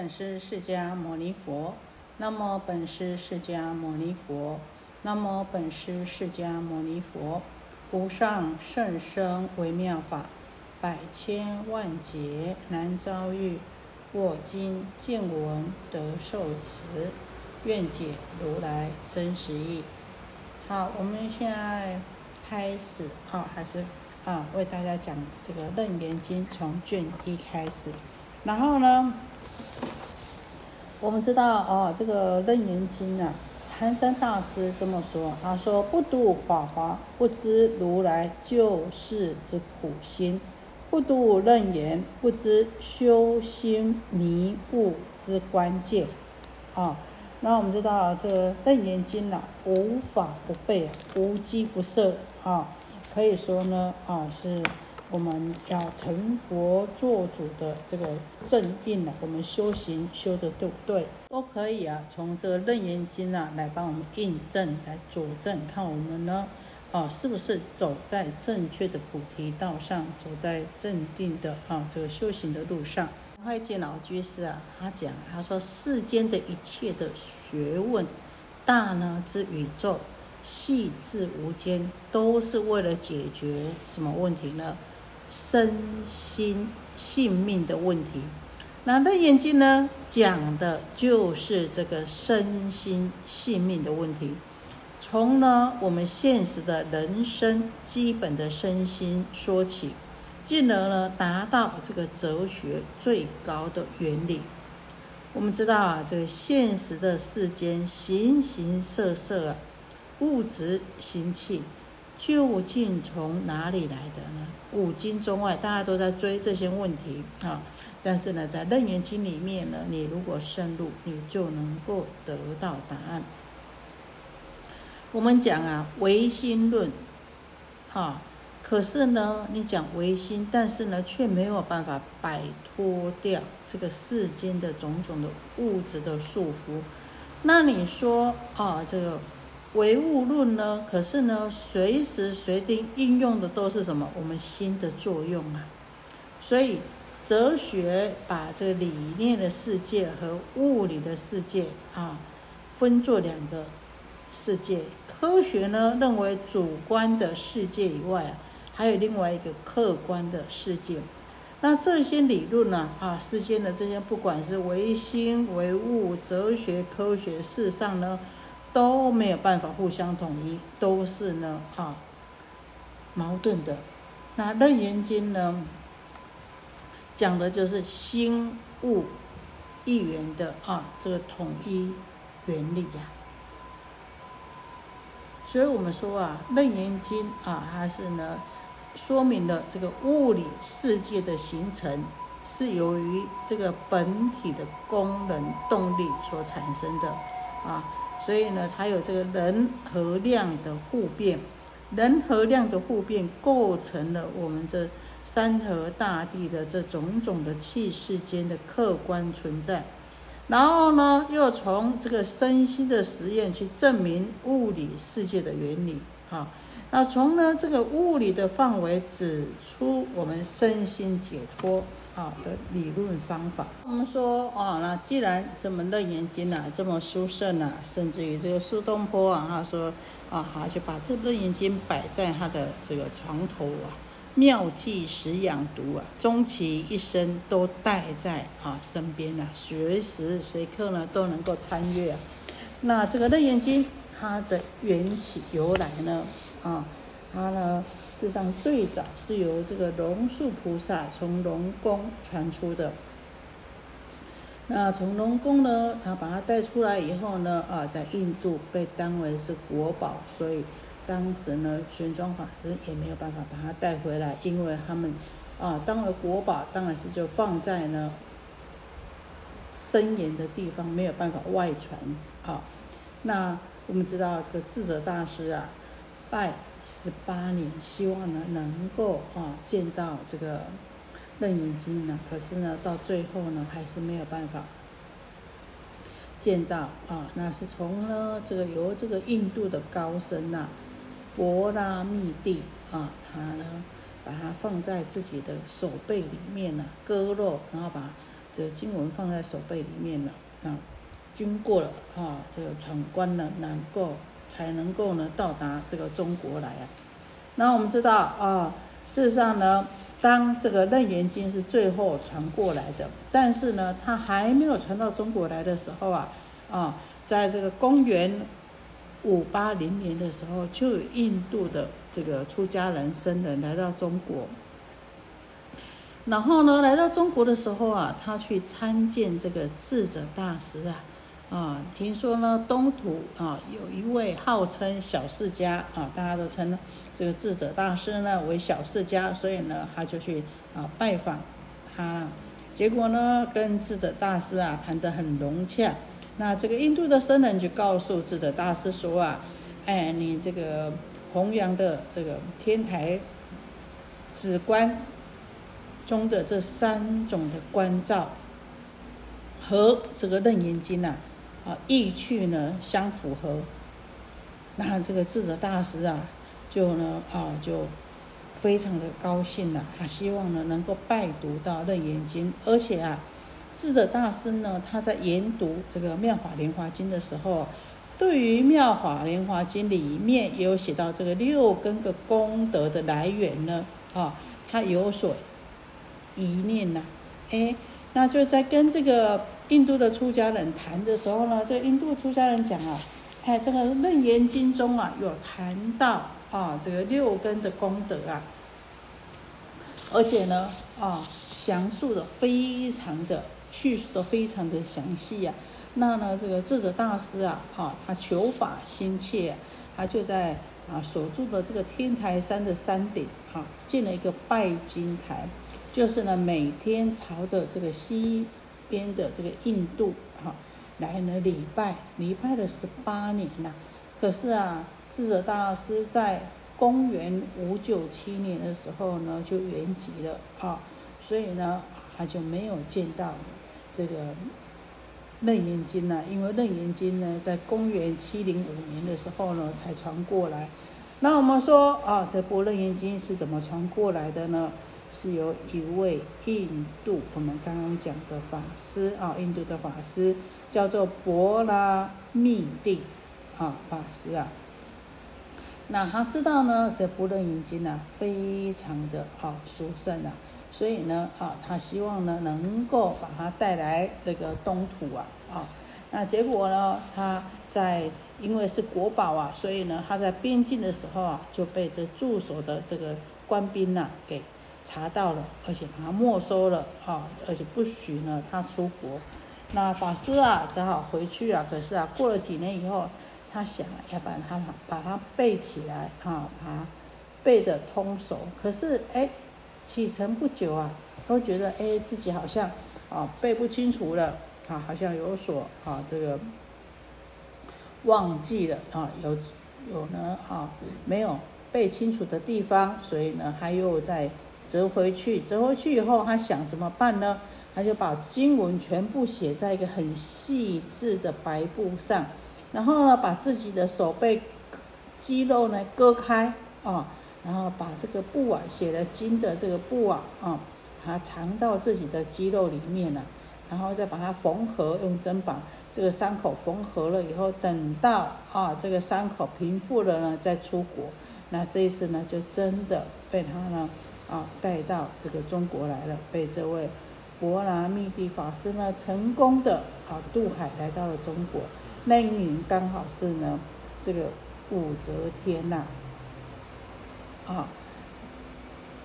本师释迦牟尼佛，那么本师释迦牟尼佛，那么本师释迦牟尼佛。无上甚深微妙法，百千万劫难遭遇。我今见闻得受持，愿解如来真实义。好，我们现在开始啊，还是啊，为大家讲这个《楞严经》从卷一开始，然后呢？我们知道哦，这个《楞严经》啊，寒山大师这么说，他说：“不读法华，不知如来救世之苦心；不读楞严，不知修心迷悟之关键。”啊，那我们知道这个《楞严经》啊，无法不背，无机不摄啊，可以说呢啊是。我们要成佛做主的这个正印呢，我们修行修的对不对，都可以啊。从这个楞严经啊来帮我们印证、来佐证，看我们呢，啊是不是走在正确的菩提道上，走在正定的啊这个修行的路上。慧见老居士啊，他讲，他说世间的一切的学问，大呢之宇宙，细至无间，都是为了解决什么问题呢？身心性命的问题，那《楞严经》呢，讲的就是这个身心性命的问题。从呢我们现实的人生基本的身心说起，进而呢达到这个哲学最高的原理。我们知道啊，这个现实的世间形形色色啊，物质形气。究竟从哪里来的呢？古今中外，大家都在追这些问题啊。但是呢，在《楞严经》里面呢，你如果深入，你就能够得到答案。我们讲啊，唯心论，啊，可是呢，你讲唯心，但是呢，却没有办法摆脱掉这个世间的种种的物质的束缚。那你说啊，这个？唯物论呢？可是呢，随时随地应用的都是什么？我们心的作用啊。所以哲学把这个理念的世界和物理的世界啊，分作两个世界。科学呢，认为主观的世界以外啊，还有另外一个客观的世界。那这些理论呢，啊，世间的这些，不管是唯心、唯物、哲学、科学，事实上呢。都没有办法互相统一，都是呢啊矛盾的。那《楞严经》呢，讲的就是心物一元的啊这个统一原理呀。所以我们说啊，《楞严经》啊，它是呢说明了这个物理世界的形成是由于这个本体的功能动力所产生的啊。所以呢，才有这个人和量的互变，人和量的互变构成了我们这山河大地的这种种的气世间的客观存在。然后呢，又从这个身心的实验去证明物理世界的原理。哈，那从呢这个物理的范围指出我们身心解脱。啊的理论方法，我们说啊，那既然这么楞严经啊这么殊胜啊，甚至于这个苏东坡啊，他说啊，好就把这楞严经摆在他的这个床头啊，妙计时养读啊，终其一生都带在啊身边啊，随时随刻呢都能够参阅啊。那这个楞严经它的缘起由来呢，啊。它呢，世上最早是由这个龙树菩萨从龙宫传出的。那从龙宫呢，他把它带出来以后呢，啊，在印度被当为是国宝，所以当时呢，玄奘法师也没有办法把它带回来，因为他们啊，当了国宝，当然是就放在呢森严的地方，没有办法外传。啊。那我们知道这个智者大师啊，拜。十八年，希望呢能够啊见到这个楞严经呢，可是呢到最后呢还是没有办法见到啊。那是从呢这个由这个印度的高僧呐，博拉密蒂啊，他呢把它放在自己的手背里面呢割肉，然后把这经文放在手背里面了啊，经过了啊这个闯关了，能够才能够呢到达这个中国来啊。那我们知道啊，事实上呢，当这个《楞严经》是最后传过来的，但是呢，它还没有传到中国来的时候啊，啊，在这个公元五八零年的时候，就有印度的这个出家人僧人来到中国。然后呢，来到中国的时候啊，他去参见这个智者大师啊，啊，听说呢，东土啊有一位号称小释迦啊，大家都称这个智者大师呢为小释迦，所以呢，他就去啊拜访他。结果呢，跟智者大师啊谈得很融洽。那这个印度的僧人就告诉智者大师说啊，哎，你这个弘扬的这个天台止观。中的这三种的关照和这个楞严经呐，啊，啊意趣呢相符合，那这个智者大师啊，就呢啊就非常的高兴了，他希望呢能够拜读到楞严经，而且啊，智者大师呢他在研读这个妙法莲华经的时候，对于妙法莲华经里面也有写到这个六根个功德的来源呢，啊，他有所。疑念呐，哎，那就在跟这个印度的出家人谈的时候呢，这印度出家人讲啊，哎，这个《楞严经》中啊有谈到啊这个六根的功德啊，而且呢啊详述的非常的叙述的非常的详细呀。那呢这个智者大师啊啊他求法心切，他就在啊所住的这个天台山的山顶啊建了一个拜金台。就是呢，每天朝着这个西边的这个印度哈来呢礼拜，礼拜了十八年了。可是啊，智者大师在公元五九七年的时候呢就圆寂了啊，所以呢他就没有见到这个楞严经了。因为楞严经呢在公元七零五年的时候呢才传过来。那我们说啊，这部楞严经是怎么传过来的呢？是由一位印度，我们刚刚讲的法师啊，印度的法师叫做博拉密蒂啊法师啊。那他知道呢，这不楞严经呢，非常的啊殊胜啊，所以呢啊，他希望呢能够把它带来这个东土啊啊。那结果呢，他在因为是国宝啊，所以呢他在边境的时候啊，就被这驻守的这个官兵呐给。查到了，而且把他没收了啊，而且不许呢他出国。那法师啊只好回去啊。可是啊，过了几年以后，他想要把他把把它背起来啊，把它背得通熟。可是哎，启程不久啊，都觉得哎自己好像啊背不清楚了啊，好像有所啊这个忘记了啊，有有呢啊没有背清楚的地方，所以呢他又在。折回去，折回去以后，他想怎么办呢？他就把经文全部写在一个很细致的白布上，然后呢，把自己的手背肌肉呢割开啊，然后把这个布啊写了经的这个布啊啊，把它藏到自己的肌肉里面了，然后再把它缝合，用针把这个伤口缝合了以后，等到啊这个伤口平复了呢，再出国。那这一次呢，就真的被他呢。啊，带到这个中国来了，被这位博拿密地法师呢成功的啊渡海来到了中国。那一年刚好是呢这个武则天呐啊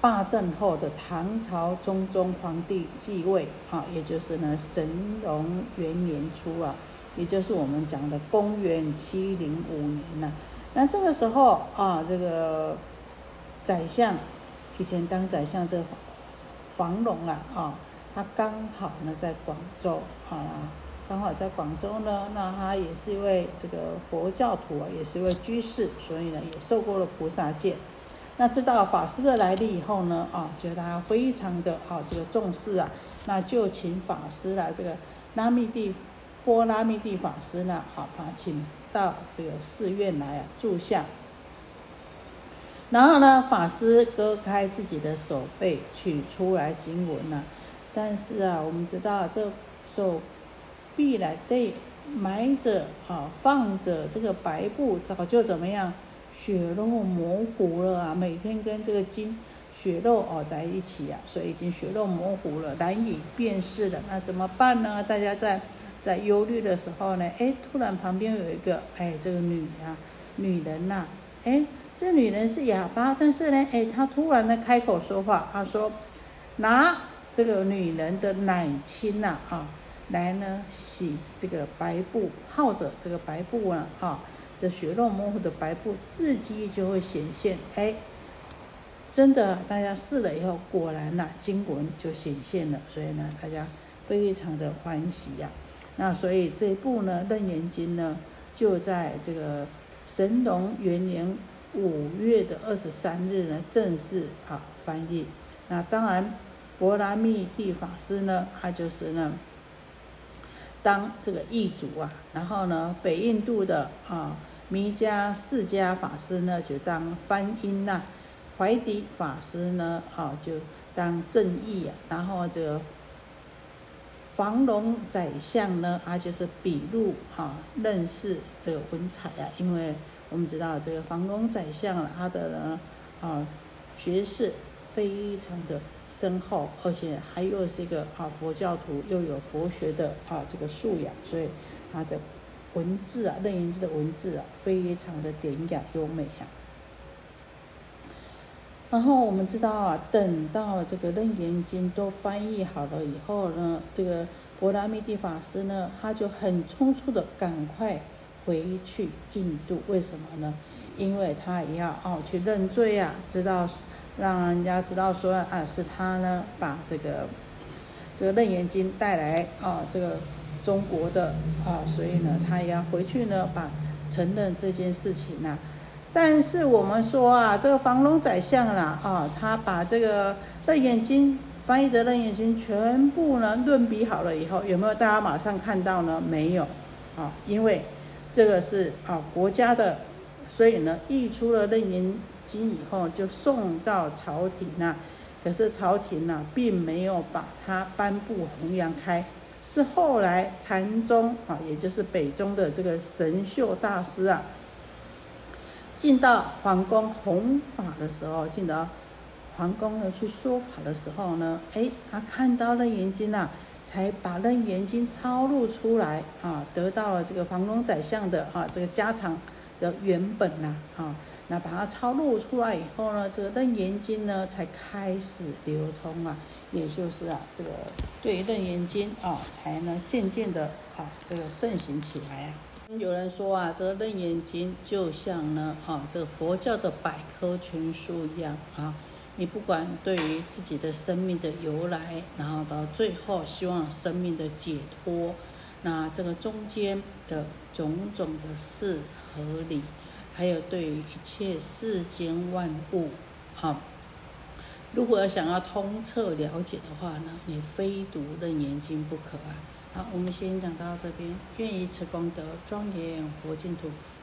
霸政后的唐朝中宗皇帝继位啊，也就是呢神龙元年初啊，也就是我们讲的公元七零五年呐。那这个时候啊，这个宰相。以前当宰相这房龙啊，啊，他刚好呢在广州，好啦，刚好在广州呢，那他也是一位这个佛教徒啊，也是一位居士，所以呢也受过了菩萨戒。那知道法师的来历以后呢，啊，觉得他非常的啊这个重视啊，那就请法师来这个拉密地波拉密地法师呢，好把请到这个寺院来啊住下。然后呢，法师割开自己的手背，取出来经文呢，但是啊，我们知道这手臂来对埋着啊，放着这个白布，早就怎么样，血肉模糊了啊！每天跟这个筋血肉哦在一起啊，所以已经血肉模糊了，难以辨识了。那怎么办呢？大家在在忧虑的时候呢，哎，突然旁边有一个哎，这个女啊，女人呐，哎，这女人是哑巴，但是呢，哎，她突然的开口说话，她说拿。这个女人的奶亲呐，啊，来呢洗这个白布，泡着这个白布呢，啊，这血肉模糊的白布，自己就会显现。哎，真的，大家试了以后，果然呐，经文就显现了。所以呢，大家非常的欢喜呀。那所以这部呢《楞严经》呢，就在这个神龙元年五月的二十三日呢，正式啊翻译。那当然。波拉密地法师呢，他就是呢，当这个译主啊，然后呢，北印度的啊弥迦释迦法师呢，就当翻音呐，怀迪法师呢，啊就当正译啊，然后这个房龙宰相呢，他就是笔录啊，认识这个文采啊，因为我们知道这个房龙宰相他的呢啊学识非常的。深厚，而且还又是一个啊佛教徒，又有佛学的啊这个素养，所以他的文字啊，楞严经的文字啊，非常的典雅优美啊。然后我们知道啊，等到这个楞严经都翻译好了以后呢，这个波拉密地法师呢，他就很匆促的赶快回去印度，为什么呢？因为他也要哦去认罪啊，知道。让人家知道说啊，是他呢把这个这个《楞严经》带来啊，这个中国的啊，所以呢，他也要回去呢，把承认这件事情呐。但是我们说啊，这个房龙宰相啦啊，他把这个《楞严经》翻译的《楞严经》全部呢论笔好了以后，有没有大家马上看到呢？没有啊，因为这个是啊国家的，所以呢译出了《楞严》。经以后就送到朝廷呐，可是朝廷呢并没有把它颁布弘扬开，是后来禅宗啊，也就是北宗的这个神秀大师啊，进到皇宫弘法的时候，进到皇宫呢去说法的时候呢，哎，他看到楞严经呐，才把楞严经抄录出来啊，得到了这个黄龙宰相的啊这个家常的原本呐啊。那把它抄录出来以后呢，这个楞严经呢才开始流通啊，也就是啊，这个对于楞严经啊，才能渐渐的啊，这个盛行起来啊。有人说啊，这个楞严经就像呢啊，这个佛教的百科全书一样啊，你不管对于自己的生命的由来，然后到最后希望生命的解脱，那这个中间的种种的事和理。还有对于一切世间万物，好，如果要想要通彻了解的话呢，你非读《楞严经》不可啊。好，我们先讲到这边。愿以此功德庄严佛净土，